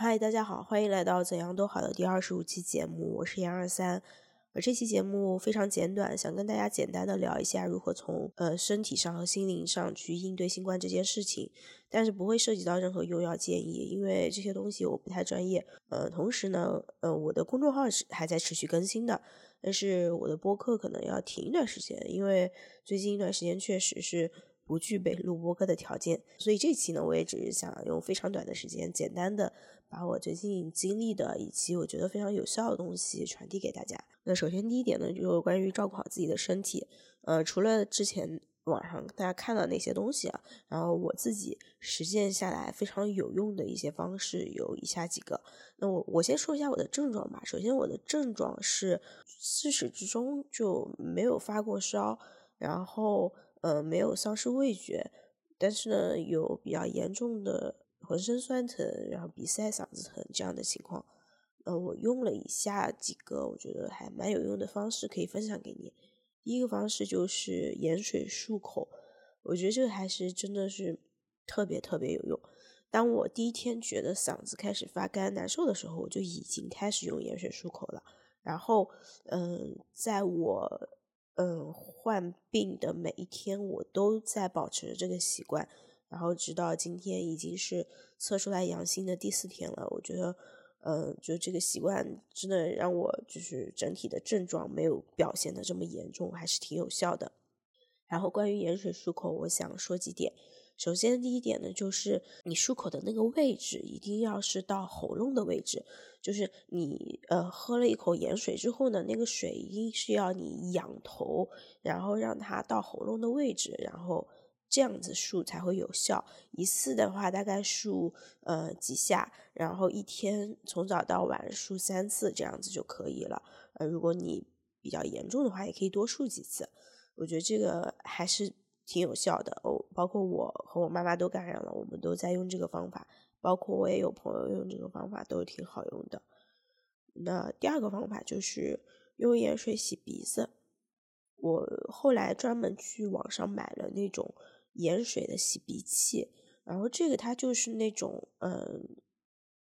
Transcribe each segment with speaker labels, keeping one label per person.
Speaker 1: 嗨，大家好，欢迎来到怎样都好的第二十五期节目，我是杨二三。而这期节目非常简短，想跟大家简单的聊一下如何从呃身体上和心灵上去应对新冠这件事情，但是不会涉及到任何用药建议，因为这些东西我不太专业。呃，同时呢，呃，我的公众号是还在持续更新的，但是我的播客可能要停一段时间，因为最近一段时间确实是。不具备录播课的条件，所以这期呢，我也只是想用非常短的时间，简单的把我最近经历的以及我觉得非常有效的东西传递给大家。那首先第一点呢，就是关于照顾好自己的身体。呃，除了之前网上大家看到那些东西啊，然后我自己实践下来非常有用的一些方式有以下几个。那我我先说一下我的症状吧。首先我的症状是自始至终就没有发过烧，然后。呃，没有丧失味觉，但是呢，有比较严重的浑身酸疼，然后鼻塞、嗓子疼这样的情况。呃，我用了以下几个我觉得还蛮有用的方式，可以分享给你。第一个方式就是盐水漱口，我觉得这个还是真的是特别特别有用。当我第一天觉得嗓子开始发干难受的时候，我就已经开始用盐水漱口了。然后，嗯，在我嗯，患病的每一天，我都在保持着这个习惯，然后直到今天已经是测出来阳性的第四天了。我觉得，嗯，就这个习惯真的让我就是整体的症状没有表现的这么严重，还是挺有效的。然后关于盐水漱口，我想说几点。首先，第一点呢，就是你漱口的那个位置一定要是到喉咙的位置，就是你呃喝了一口盐水之后呢，那个水一定是要你仰头，然后让它到喉咙的位置，然后这样子漱才会有效。一次的话大概漱呃几下，然后一天从早到晚漱三次，这样子就可以了。呃，如果你比较严重的话，也可以多漱几次。我觉得这个还是。挺有效的，包括我和我妈妈都感染了，我们都在用这个方法，包括我也有朋友用这个方法，都挺好用的。那第二个方法就是用盐水洗鼻子，我后来专门去网上买了那种盐水的洗鼻器，然后这个它就是那种嗯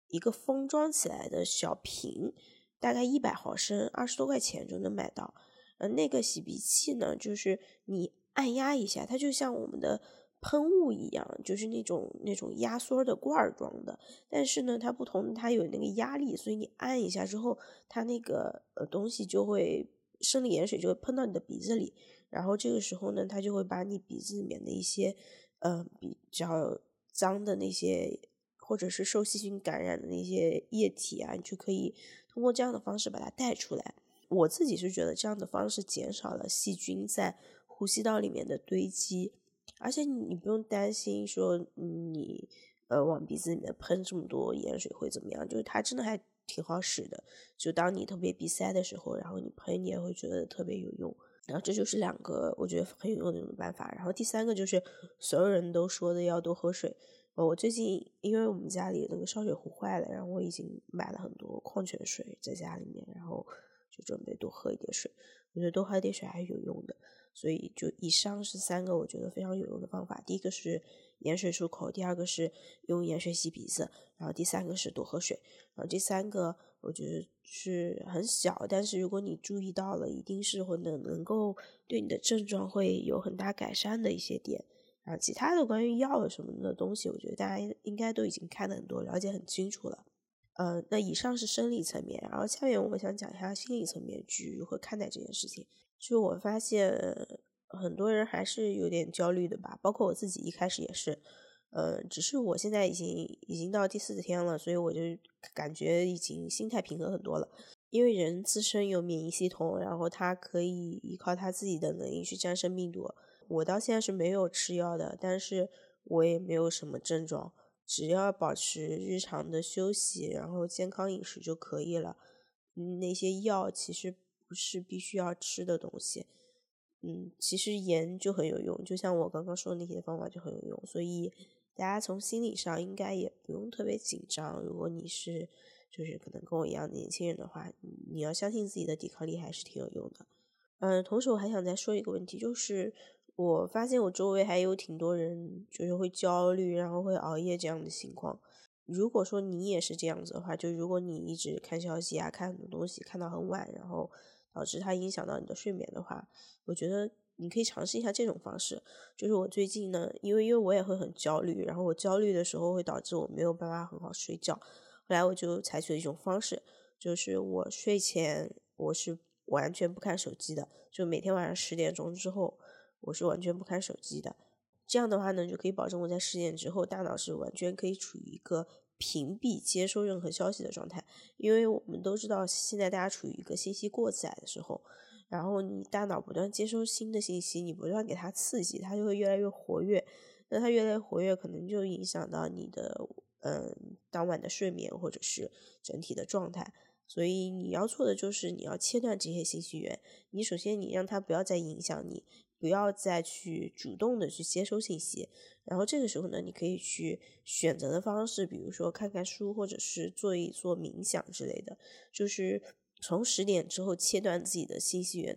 Speaker 1: 一个封装起来的小瓶，大概一百毫升，二十多块钱就能买到。呃，那个洗鼻器呢，就是你。按压一下，它就像我们的喷雾一样，就是那种那种压缩的罐儿装的。但是呢，它不同，它有那个压力，所以你按一下之后，它那个呃东西就会生理盐水就会喷到你的鼻子里。然后这个时候呢，它就会把你鼻子里面的一些呃比较脏的那些，或者是受细菌感染的那些液体啊，你就可以通过这样的方式把它带出来。我自己是觉得这样的方式减少了细菌在。呼吸道里面的堆积，而且你不用担心说你呃往鼻子里面喷这么多盐水会怎么样，就是它真的还挺好使的。就当你特别鼻塞的时候，然后你喷，你也会觉得特别有用。然后这就是两个我觉得很有用的办法。然后第三个就是所有人都说的要多喝水。我最近因为我们家里那个烧水壶坏了，然后我已经买了很多矿泉水在家里面，然后就准备多喝一点水。我觉得多喝一点水还是有用的。所以，就以上是三个我觉得非常有用的方法。第一个是盐水漱口，第二个是用盐水洗鼻子，然后第三个是多喝水。然后这三个我觉得是很小，但是如果你注意到了，一定是会能能够对你的症状会有很大改善的一些点。然后其他的关于药什么的东西，我觉得大家应该都已经看的很多，了解很清楚了。呃，那以上是生理层面，然后下面我想讲一下心理层面去如何看待这件事情。就我发现很多人还是有点焦虑的吧，包括我自己一开始也是，呃，只是我现在已经已经到第四天了，所以我就感觉已经心态平和很多了。因为人自身有免疫系统，然后他可以依靠他自己的能力去战胜病毒。我到现在是没有吃药的，但是我也没有什么症状，只要保持日常的休息，然后健康饮食就可以了。那些药其实。不是必须要吃的东西，嗯，其实盐就很有用，就像我刚刚说的那些方法就很有用，所以大家从心理上应该也不用特别紧张。如果你是就是可能跟我一样的年轻人的话，你要相信自己的抵抗力还是挺有用的。嗯，同时我还想再说一个问题，就是我发现我周围还有挺多人就是会焦虑，然后会熬夜这样的情况。如果说你也是这样子的话，就如果你一直看消息啊，看很多东西，看到很晚，然后导致它影响到你的睡眠的话，我觉得你可以尝试一下这种方式。就是我最近呢，因为因为我也会很焦虑，然后我焦虑的时候会导致我没有办法很好睡觉。后来我就采取了一种方式，就是我睡前我是完全不看手机的，就每天晚上十点钟之后，我是完全不看手机的。这样的话呢，就可以保证我在十点之后，大脑是完全可以处于一个屏蔽接收任何消息的状态。因为我们都知道，现在大家处于一个信息过载的时候，然后你大脑不断接收新的信息，你不断给它刺激，它就会越来越活跃。那它越来越活跃，可能就影响到你的嗯当晚的睡眠或者是整体的状态。所以你要做的就是你要切断这些信息源。你首先你让它不要再影响你。不要再去主动的去接收信息，然后这个时候呢，你可以去选择的方式，比如说看看书，或者是做一做冥想之类的，就是从十点之后切断自己的信息源，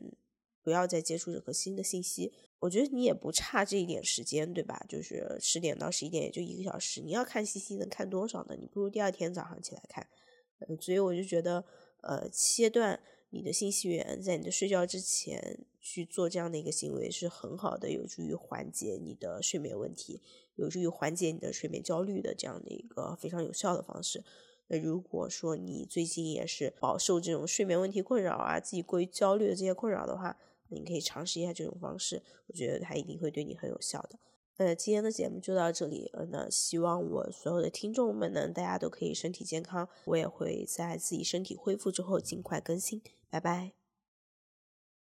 Speaker 1: 不要再接触任何新的信息。我觉得你也不差这一点时间，对吧？就是十点到十一点也就一个小时，你要看信息能看多少呢？你不如第二天早上起来看。嗯所以我就觉得，呃，切断。你的信息源在你的睡觉之前去做这样的一个行为是很好的，有助于缓解你的睡眠问题，有助于缓解你的睡眠焦虑的这样的一个非常有效的方式。那如果说你最近也是饱受这种睡眠问题困扰啊，自己过于焦虑的这些困扰的话，那你可以尝试一下这种方式，我觉得它一定会对你很有效的。呃今天的节目就到这里，呃，那希望我所有的听众们呢，大家都可以身体健康，我也会在自己身体恢复之后尽快更新。拜拜。